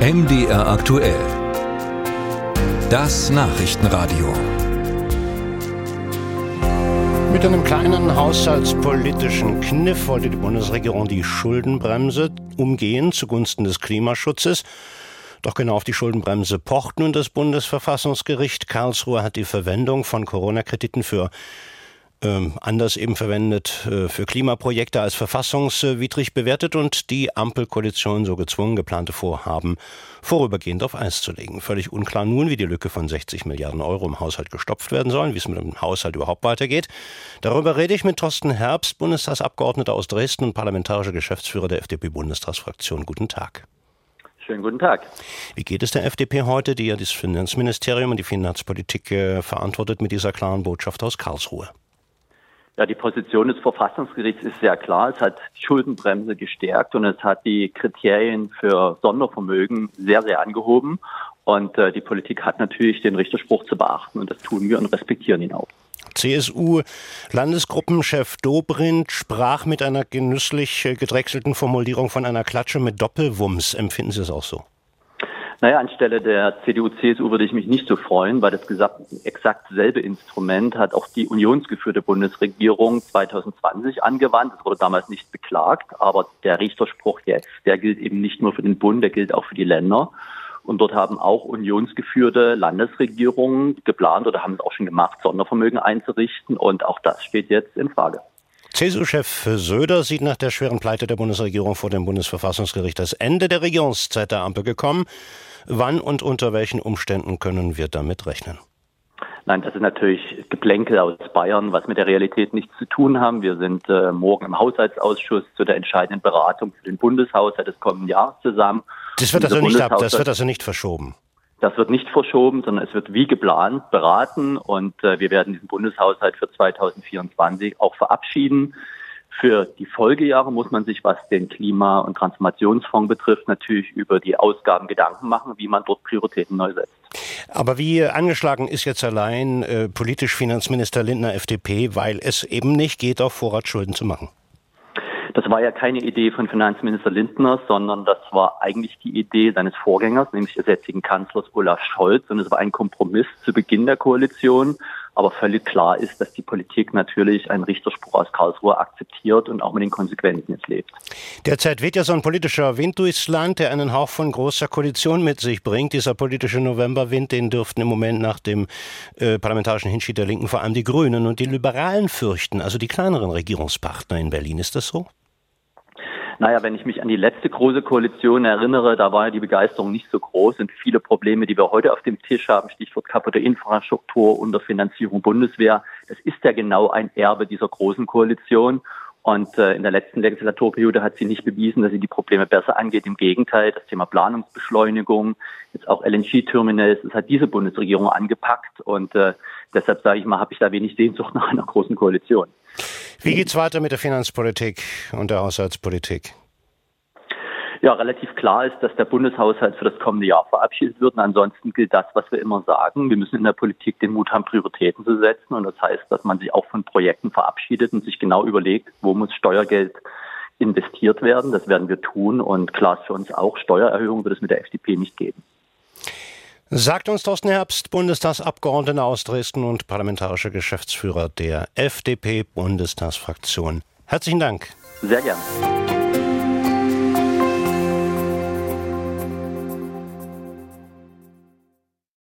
MDR aktuell. Das Nachrichtenradio. Mit einem kleinen haushaltspolitischen Kniff wollte die Bundesregierung die Schuldenbremse umgehen zugunsten des Klimaschutzes. Doch genau auf die Schuldenbremse pocht nun das Bundesverfassungsgericht. Karlsruhe hat die Verwendung von Corona-Krediten für ähm, anders eben verwendet äh, für Klimaprojekte als verfassungswidrig bewertet und die Ampelkoalition so gezwungen, geplante Vorhaben vorübergehend auf Eis zu legen. Völlig unklar nun, wie die Lücke von 60 Milliarden Euro im Haushalt gestopft werden soll, wie es mit dem Haushalt überhaupt weitergeht. Darüber rede ich mit Thorsten Herbst, Bundestagsabgeordneter aus Dresden und parlamentarischer Geschäftsführer der FDP-Bundestagsfraktion. Guten Tag. Schönen guten Tag. Wie geht es der FDP heute, die ja das Finanzministerium und die Finanzpolitik äh, verantwortet, mit dieser klaren Botschaft aus Karlsruhe? Ja, die Position des Verfassungsgerichts ist sehr klar. Es hat die Schuldenbremse gestärkt und es hat die Kriterien für Sondervermögen sehr, sehr angehoben. Und äh, die Politik hat natürlich den Richterspruch zu beachten und das tun wir und respektieren ihn auch. CSU-Landesgruppenchef Dobrindt sprach mit einer genüsslich äh, gedrechselten Formulierung von einer Klatsche mit Doppelwumms. Empfinden Sie es auch so? Naja, anstelle der CDU-CSU würde ich mich nicht so freuen, weil das exakt selbe Instrument hat auch die unionsgeführte Bundesregierung 2020 angewandt. Das wurde damals nicht beklagt, aber der Richterspruch jetzt, der gilt eben nicht nur für den Bund, der gilt auch für die Länder. Und dort haben auch unionsgeführte Landesregierungen geplant oder haben es auch schon gemacht, Sondervermögen einzurichten. Und auch das steht jetzt in Frage. CSU-Chef Söder sieht nach der schweren Pleite der Bundesregierung vor dem Bundesverfassungsgericht das Ende der Regierungszeit der Ampel gekommen. Wann und unter welchen Umständen können wir damit rechnen? Nein, das ist natürlich Geplänkel aus Bayern, was mit der Realität nichts zu tun haben. Wir sind äh, morgen im Haushaltsausschuss zu der entscheidenden Beratung für den Bundeshaushalt des kommenden Jahres zusammen. Das wird also nicht ab, das wird also nicht verschoben. Das wird nicht verschoben, sondern es wird wie geplant beraten und äh, wir werden diesen Bundeshaushalt für 2024 auch verabschieden. Für die Folgejahre muss man sich, was den Klima- und Transformationsfonds betrifft, natürlich über die Ausgaben Gedanken machen, wie man dort Prioritäten neu setzt. Aber wie angeschlagen ist jetzt allein äh, politisch Finanzminister Lindner FDP, weil es eben nicht geht, auf Vorrat Schulden zu machen? Das war ja keine Idee von Finanzminister Lindner, sondern das war eigentlich die Idee seines Vorgängers, nämlich des jetzigen Kanzlers Olaf Scholz. Und es war ein Kompromiss zu Beginn der Koalition. Aber völlig klar ist, dass die Politik natürlich einen Richterspruch aus Karlsruhe akzeptiert und auch mit den Konsequenzen jetzt lebt. Derzeit weht ja so ein politischer Wind durchs Land, der einen Hauch von großer Koalition mit sich bringt. Dieser politische Novemberwind, den dürften im Moment nach dem äh, parlamentarischen Hinschied der Linken vor allem die Grünen und die Liberalen fürchten, also die kleineren Regierungspartner in Berlin. Ist das so? Naja, wenn ich mich an die letzte große Koalition erinnere, da war ja die Begeisterung nicht so groß und viele Probleme, die wir heute auf dem Tisch haben, Stichwort kaputte Infrastruktur, Unterfinanzierung Bundeswehr, das ist ja genau ein Erbe dieser großen Koalition. Und äh, in der letzten Legislaturperiode hat sie nicht bewiesen, dass sie die Probleme besser angeht. Im Gegenteil, das Thema Planungsbeschleunigung, jetzt auch LNG-Terminals, das hat diese Bundesregierung angepackt. Und äh, deshalb sage ich mal, habe ich da wenig Sehnsucht nach einer großen Koalition. Wie geht's weiter mit der Finanzpolitik und der Haushaltspolitik? Ja, relativ klar ist, dass der Bundeshaushalt für das kommende Jahr verabschiedet wird. Und ansonsten gilt das, was wir immer sagen. Wir müssen in der Politik den Mut haben, Prioritäten zu setzen. Und das heißt, dass man sich auch von Projekten verabschiedet und sich genau überlegt, wo muss Steuergeld investiert werden. Das werden wir tun. Und klar ist für uns auch, Steuererhöhungen wird es mit der FDP nicht geben. Sagt uns Thorsten Herbst, Bundestagsabgeordneter aus Dresden und parlamentarischer Geschäftsführer der FDP-Bundestagsfraktion. Herzlichen Dank. Sehr gerne.